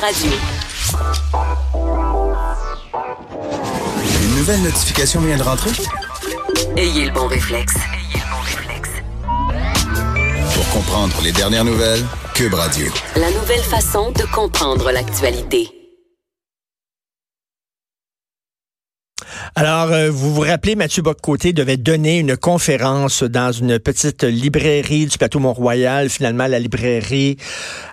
Radio. Une nouvelle notification vient de rentrer? Ayez le bon réflexe. Pour comprendre les dernières nouvelles, Cube Radio. La nouvelle façon de comprendre l'actualité. Alors, euh, vous vous rappelez, Mathieu Boccoté devait donner une conférence dans une petite librairie du plateau Mont-Royal. Finalement, la librairie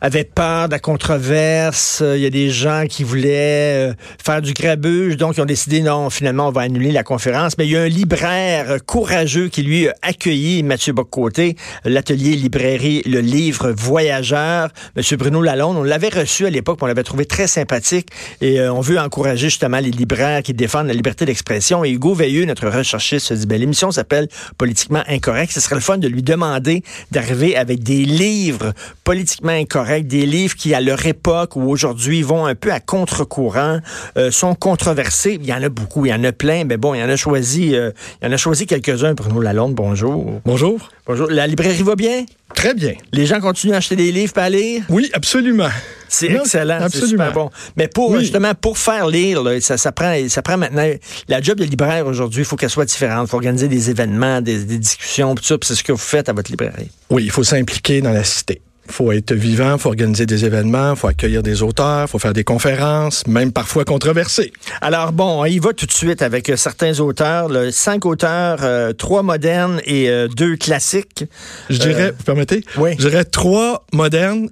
avait peur de la controverse. Il y a des gens qui voulaient euh, faire du grabuge, donc ils ont décidé, non, finalement, on va annuler la conférence. Mais il y a un libraire courageux qui, lui, a accueilli Mathieu Boccoté, l'atelier librairie Le Livre Voyageur. Monsieur Bruno Lalonde, on l'avait reçu à l'époque, on l'avait trouvé très sympathique et euh, on veut encourager justement les libraires qui défendent la liberté d'expression et Hugo Veilleux, notre recherchiste, se dit, ben, l'émission s'appelle Politiquement incorrect. Ce serait le fun de lui demander d'arriver avec des livres politiquement incorrects, des livres qui, à leur époque ou aujourd'hui, vont un peu à contre-courant, euh, sont controversés. Il y en a beaucoup, il y en a plein, mais bon, il y en a choisi, euh, il y en a choisi quelques-uns. Bruno Lalonde, bonjour. Bonjour. Bonjour. La librairie va bien? Très bien. Les gens continuent à acheter des livres pas à lire? Oui, absolument. C'est excellent, super bon. Mais pour justement pour faire lire, ça, ça, prend ça prend maintenant la job de libraire aujourd'hui, il faut qu'elle soit différente. Il faut organiser des événements, des, discussions, tout ça. C'est ce que vous faites à votre librairie. Oui, il faut s'impliquer dans la cité. Il faut être vivant, il faut organiser des événements, il faut accueillir des auteurs, il faut faire des conférences, même parfois controversées. Alors bon, on y va tout de suite avec euh, certains auteurs, cinq auteurs, euh, trois modernes et euh, deux classiques. Je dirais, vous permettez? Oui. Je dirais trois modernes,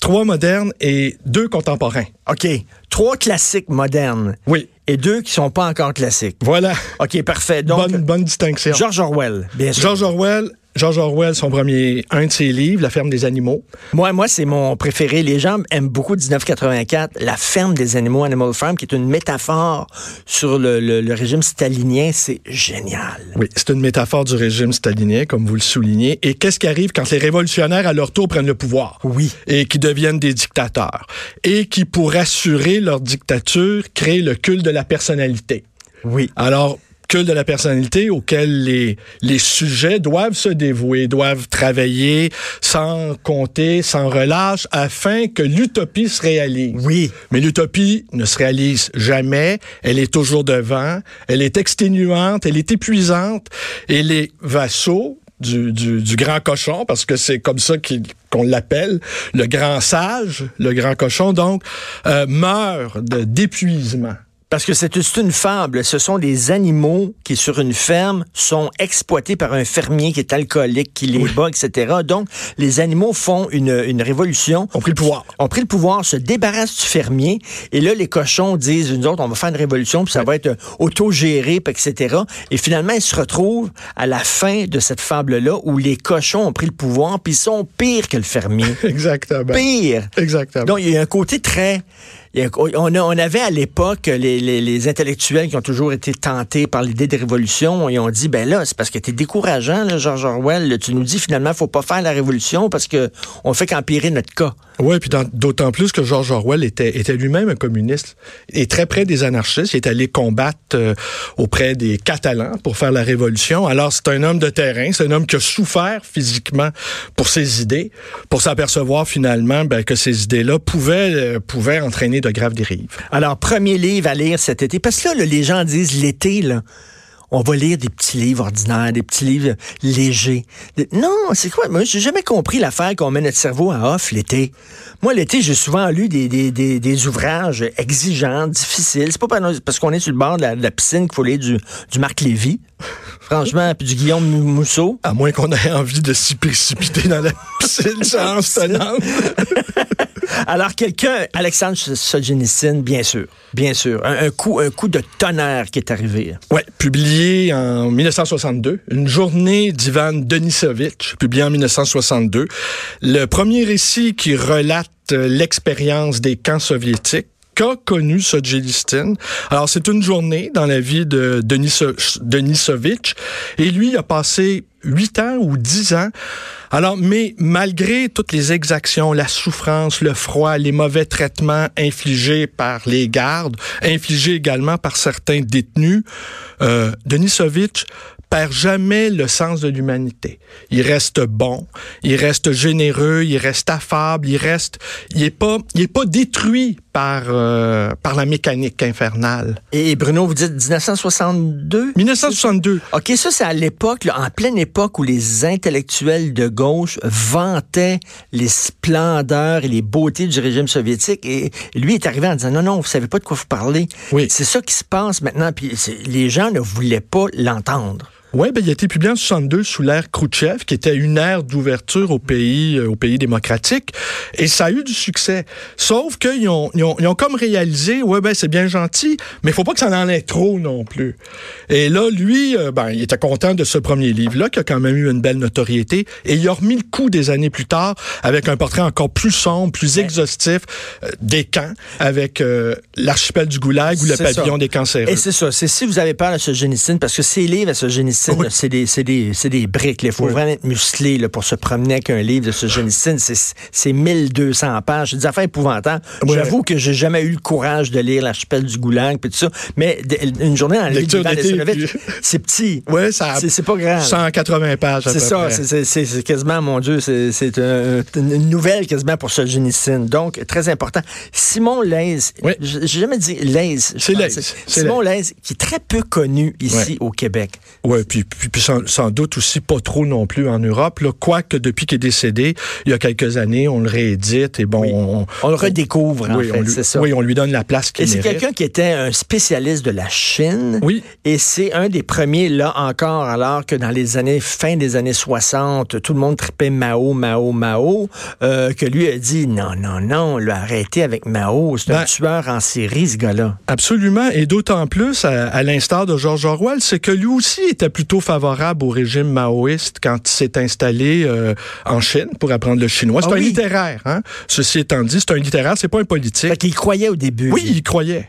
trois modernes et deux contemporains. OK. Trois classiques modernes. Oui. Et deux qui sont pas encore classiques. Voilà. OK, parfait. Donc, bonne, bonne distinction. George Orwell, bien sûr. George Orwell, George Orwell, son premier, un de ses livres, La ferme des animaux. Moi, moi, c'est mon préféré. Les gens aiment beaucoup 1984, La ferme des animaux, Animal Farm, qui est une métaphore sur le, régime stalinien. C'est génial. Oui, c'est une métaphore du régime stalinien, comme vous le soulignez. Et qu'est-ce qui arrive quand les révolutionnaires, à leur tour, prennent le pouvoir? Oui. Et qui deviennent des dictateurs. Et qui, pour assurer leur dictature, créent le culte de la personnalité. Oui. Alors, culte de la personnalité auquel les, les sujets doivent se dévouer, doivent travailler sans compter, sans relâche, afin que l'utopie se réalise. Oui. Mais l'utopie ne se réalise jamais. Elle est toujours devant. Elle est exténuante. Elle est épuisante. Et les vassaux, du, du, du, grand cochon, parce que c'est comme ça qu'on l'appelle, le grand sage, le grand cochon, donc, euh, meurt d'épuisement. Parce que c'est une fable. Ce sont des animaux qui, sur une ferme, sont exploités par un fermier qui est alcoolique, qui les bat, etc. Donc, les animaux font une, une révolution. Ont pris le pouvoir. Ont pris le pouvoir, se débarrassent du fermier. Et là, les cochons disent, nous autres, on va faire une révolution, puis ça va être autogéré, etc. Et finalement, ils se retrouvent à la fin de cette fable-là où les cochons ont pris le pouvoir, puis ils sont pires que le fermier. Exactement. Pire. Exactement. Donc, il y a un côté très on, avait à l'époque les, intellectuels qui ont toujours été tentés par l'idée de révolution. Ils ont dit, ben là, c'est parce que t'es décourageant, là, George Orwell. tu nous dis finalement, faut pas faire la révolution parce que on fait qu'empirer notre cas. Oui, puis d'autant plus que George Orwell était, lui-même un communiste et très près des anarchistes. Il est allé combattre euh, auprès des Catalans pour faire la révolution. Alors, c'est un homme de terrain, c'est un homme qui a souffert physiquement pour ses idées, pour s'apercevoir finalement ben, que ces idées-là pouvaient, euh, pouvaient entraîner de graves dérives. Alors, premier livre à lire cet été, parce que là, les gens disent l'été, là on va lire des petits livres ordinaires, des petits livres légers. Non, c'est quoi? Moi, j'ai jamais compris l'affaire qu'on met notre cerveau à off l'été. Moi, l'été, j'ai souvent lu des, des, des, ouvrages exigeants, difficiles. C'est pas parce qu'on est sur le bord de la, piscine qu'il faut lire du, du Marc Lévy. Franchement, puis du Guillaume Mousseau. À moins qu'on ait envie de s'y précipiter dans la piscine sans Alors, quelqu'un, Alexandre Solzhenitsyn, bien sûr, bien sûr, un, coup, un coup de tonnerre qui est arrivé. Oui, publié en 1962, une journée d'Ivan Denisovitch, publié en 1962. Le premier récit qui relate l'expérience des camps soviétiques qu'a connu Solzhenitsyn. Alors, c'est une journée dans la vie de Denis, Denisovitch. Et lui, a passé huit ans ou dix ans. Alors, mais malgré toutes les exactions, la souffrance, le froid, les mauvais traitements infligés par les gardes, infligés également par certains détenus, euh, Denisovitch perd jamais le sens de l'humanité. Il reste bon, il reste généreux, il reste affable, il reste, il est pas, il est pas détruit par euh, par la mécanique infernale. Et Bruno, vous dites 1962 1962. OK, ça c'est à l'époque, en pleine époque où les intellectuels de gauche vantaient les splendeurs et les beautés du régime soviétique et lui est arrivé en disant non non, vous savez pas de quoi vous parlez. Oui. C'est ça qui se passe maintenant puis les gens ne voulaient pas l'entendre. Oui, ben, il a été publié en 62 sous l'ère Khrouchtchev, qui était une ère d'ouverture au pays, euh, au pays démocratique, et ça a eu du succès. Sauf qu'ils ont, ils ont, ils ont comme réalisé, ouais, ben, c'est bien gentil, mais il faut pas que ça en ait trop non plus. Et là, lui, euh, ben, il était content de ce premier livre-là, qui a quand même eu une belle notoriété, et il a remis le coup des années plus tard, avec un portrait encore plus sombre, plus exhaustif, euh, des camps, avec euh, l'archipel du Goulag ou le pavillon ça. des cancéreux. Et c'est ça, c'est si vous avez peur de ce génicide, parce que ces livres à ce génicide, Oui. c'est des, des, briques. Il faut Oui. vraiment être musclé là, pour se promener avec un livre de ce génicide. C'est, c'est 1200 pages. C'est des affaires épouvantables. J'avoue que j'ai jamais eu le courage de lire l'archipel du Goulag puis tout ça. Mais de- une journée dans d'été, Nesserovitch, puis- c'est petit. Ouais, ça C'est, pas grave. 180 pages C'est ça, c'est- quasiment, mon Dieu, c'est c'est un- une nouvelle quasiment pour ce génicide. Donc, très important. Simon Oui. j'ai jamais dit Leys. je C'est c'est Simon Leys, qui est très peu connu ici Ouais. au Québec. Oui, puis, puis, puis sans, sans doute aussi pas trop non plus en Europe. Là, quoique depuis qu'il est décédé, il y a quelques années, on le réédite et bon, Oui. on, On le redécouvre, en oui, fait, on lui, c'est ça. oui, on lui donne la place qu'il c'est mérite. quelqu'un qui était un spécialiste de la Chine. Oui. Et c'est un des premiers, là encore, alors que dans les années, fin des années 60, tout le monde tripait Mao, Mao, Mao, euh, que lui a dit non, non, non, là, arrêtez avec Mao. C'est un Ben- tueur en série, ce gars-là. Absolument, et d'autant plus, à, à l'instar de George Orwell, c'est que lui aussi était plutôt favorable au régime maoïste quand il s'est installé euh, en Chine pour apprendre le chinois. C'est Ah un oui. littéraire, hein? Ceci étant dit, c'est un littéraire, c'est pas un politique. Fait qu'il croyait au début. Oui, il croyait.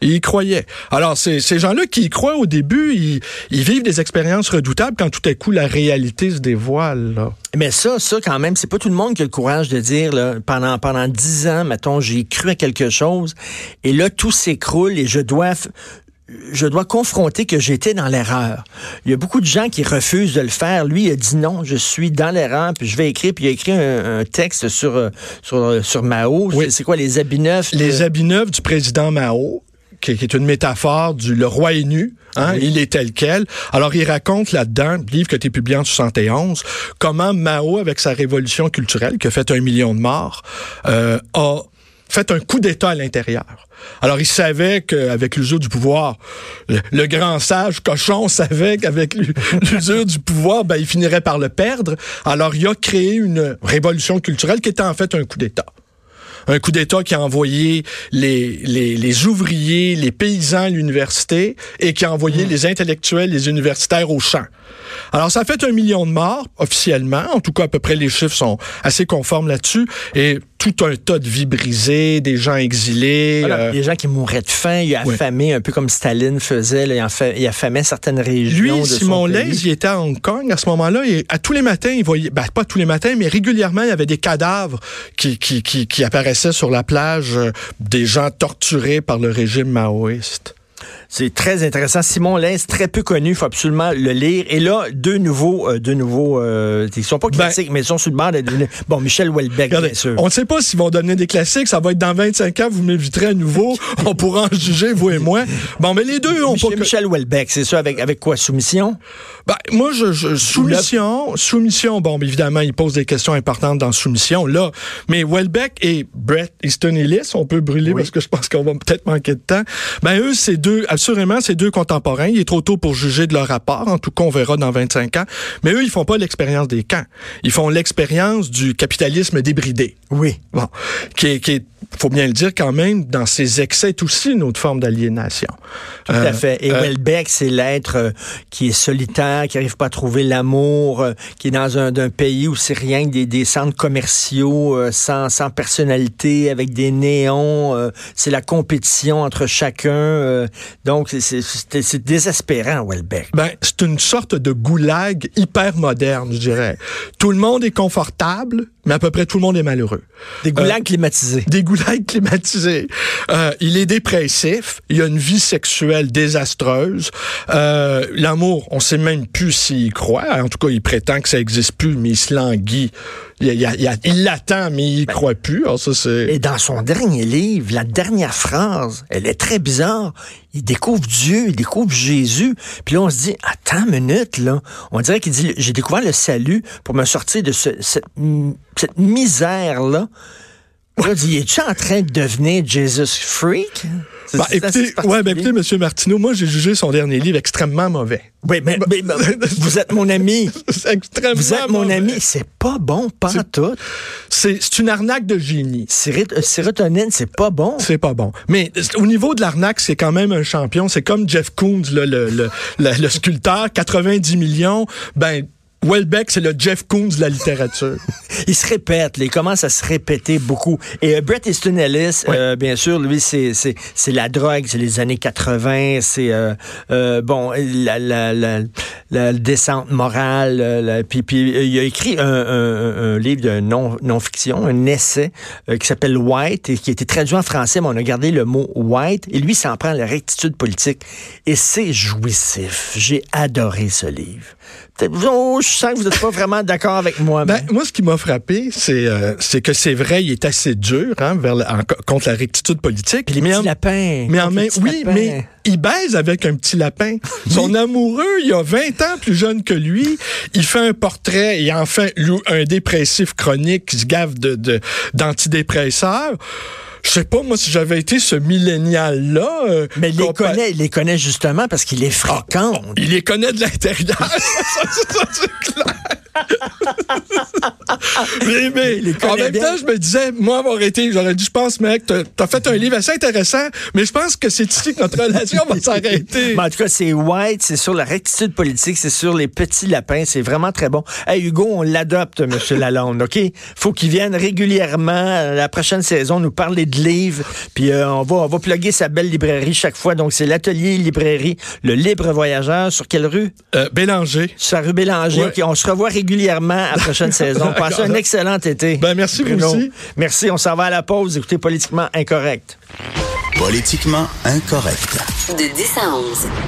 Il y croyait. Alors, c'est- ces gens-là qui y croient au début, ils, ils vivent des expériences redoutables quand tout à coup la réalité se dévoile. là. Mais ça, ça, quand même, c'est pas tout le monde qui a le courage de dire, là, pendant, pendant dix ans, mettons, j'ai cru à quelque chose, et là, tout s'écroule et je dois, je dois confronter que j'étais dans l'erreur. Il y a beaucoup de gens qui refusent de le faire. Lui, il a dit non, je suis dans l'erreur, puis je vais écrire, puis il a écrit un, un texte sur, euh, sur, euh, sur Mao. Oui. C'est- quoi, les habits neufs? de- Les habits neufs du président Mao, qui, qui est une métaphore du le roi est nu, hein, il est tel quel. Alors, il raconte là-dedans, livre qui a été publié en 71, comment Mao, avec sa révolution culturelle, qui a fait un million de morts, euh, a fait un coup d'État à l'intérieur. Alors, il savait qu'avec l'usure du pouvoir, le, le grand sage cochon savait qu'avec l'u- l'usure du pouvoir, ben, il finirait par le perdre. Alors, il a créé une révolution culturelle qui était en fait un coup d'État un coup d'État qui a envoyé les, les, les ouvriers, les paysans à l'université et qui a envoyé les intellectuels, les universitaires au champ. Alors, ça a fait un million de morts, officiellement. En tout cas, à peu près, les chiffres sont assez conformes là-dessus. Et tout un tas de vies brisées, des gens exilés. Voilà, euh, des gens qui mouraient de faim, il a Ouais. affamé, un peu comme Staline faisait, là, il, affa- il affamait certaines régions Lui, de Simon. Leys, il était à Hong Kong à ce moment-là et à tous les matins, il voyait, ben, pas tous les matins, mais régulièrement, il y avait des cadavres qui, qui, qui, qui apparaissaient sur la plage, euh, des gens torturés par le régime maoïste. C'est très intéressant. Simon Leys, très peu connu, il faut absolument le lire. Et là, deux nouveaux, euh, deux nouveaux, euh, ils sont pas Ben- classiques, mais ils sont sur le bord de Bon, Michel Houellebecq, Regardez, bien sûr. on ne sait pas s'ils vont donner des classiques, ça va être dans 25 ans, vous m'inviterez à nouveau, on pourra en juger, vous et moi. Bon, mais les deux ont Michel, pas... Michel Houellebecq, c'est ça, avec, avec quoi? Soumission? Ben, moi, je, je- soumission, soumission. Bon, évidemment, il pose des questions importantes dans soumission là, mais Welbeck et Brett Easton Ellis, on peut brûler Oui. parce que je pense qu'on va peut-être manquer de temps. Ben eux, c'est deux, assurément, c'est deux contemporains. Il est trop tôt pour juger de leur rapport. En tout cas, on verra dans 25 ans. Mais eux, ils font pas l'expérience des camps. Ils font l'expérience du capitalisme débridé. Oui. Bon, qui est, qui est, faut bien le dire quand même, dans ses excès, est aussi une autre forme d'aliénation. Tout à fait. Et Houellebecq, c'est l'être euh, qui est solitaire, qui n'arrive pas à trouver l'amour, euh, qui est dans un, pays où c'est rien que des, des centres commerciaux euh, sans, sans personnalité, avec des néons. euh, c'est la compétition entre chacun. euh, donc, c'est, désespérant, Houellebecq. Ben, c'est une sorte de goulag hyper moderne, je dirais. Tout le monde est confortable, mais à peu près tout le monde est malheureux. Des goulags climatisés. Des goulags climatisés. Euh, il est dépressif. Il a une vie sexuelle désastreuse. Euh, L'amour, on sait même plus s'il croit. En tout cas, il prétend que ça existe plus, mais il se languit. Il l'attend, mais il ben, croit plus. Alors ça, Et dans son dernier livre, la dernière phrase, elle est très bizarre. Il découvre Dieu, il découvre Jésus. Puis là, on se dit, attends une minute, là. On dirait qu'il dit, j'ai découvert le salut pour me sortir de ce, cette, cette misère-là. Là, dit, es-tu en train de devenir Jesus freak? Bah, écoutez, ouais, ben, écoutez, M. Martineau, moi, j'ai jugé son dernier livre extrêmement mauvais. Oui, mais, mais, mais vous êtes mon ami. extrêmement Vous êtes mon mauvais. ami. C'est pas bon, pas tout. C'est une arnaque de génie. Sérotonine, c'est pas bon. C'est pas bon. Mais au niveau de l'arnaque, c'est quand même un champion. C'est comme Jeff Koons, là, le, le, le, le sculpteur, 90 millions. Ben, Welbeck, c'est le Jeff Koons de la littérature. il se répète, il commence à se répéter beaucoup. Et euh, Bret Easton Ellis, oui. euh, bien sûr, lui, c'est la drogue, c'est les années 80, c'est euh, euh, bon la, la, la, la, descente morale. La, puis, puis il a écrit un, un, un livre de non-fiction, un essai qui s'appelle White et qui a été traduit en français, mais on a gardé le mot White. Et lui, s'en prend à la rectitude politique. Et c'est jouissif. J'ai adoré ce livre. Oh, je sens que vous n'êtes pas vraiment d'accord avec moi. Ben, moi, ce qui m'a frappé, c'est euh, que c'est vrai, il est assez dur hein, vers la, en, contre la rectitude politique. Puis les mais petits en, lapins. Mais en même, oui, lapins. mais il baise avec un petit lapin. Son amoureux, il a 20 ans plus jeune que lui. Il fait un portrait et enfin un dépressif chronique qui se gave de d'antidépresseurs. De, je sais pas, moi, si j'avais été ce millénial-là. Euh, mais il les, connaît, il les connaît justement parce qu'il les fréquente. Ah, il les connaît de l'intérieur. ça, c'est clair. mais, mais en même bien. temps, je me disais, moi, avoir été, j'aurais dit, je pense, mec, t'as as fait un livre assez intéressant, mais je pense que c'est ici que notre relation va s'arrêter. en tout cas, c'est White, c'est sur la rectitude politique, c'est sur les petits lapins, c'est vraiment très bon. Hey, Hugo, on l'adopte, M. Lalonde, OK? Faut qu'il vienne régulièrement, la prochaine saison, nous parler de livres, puis euh, on va on va plugger sa belle librairie chaque fois. Donc, c'est l'atelier librairie, le libre voyageur, sur quelle rue? Euh, Bélanger. Sur la rue Bélanger. Ouais. Okay, on se revoit régulièrement à la prochaine saison. Passez un excellent été. Ben, merci Bruno. vous aussi. Merci. On s'en va à la pause. Écoutez Politiquement Incorrect. Politiquement Incorrect. De 10 à 11.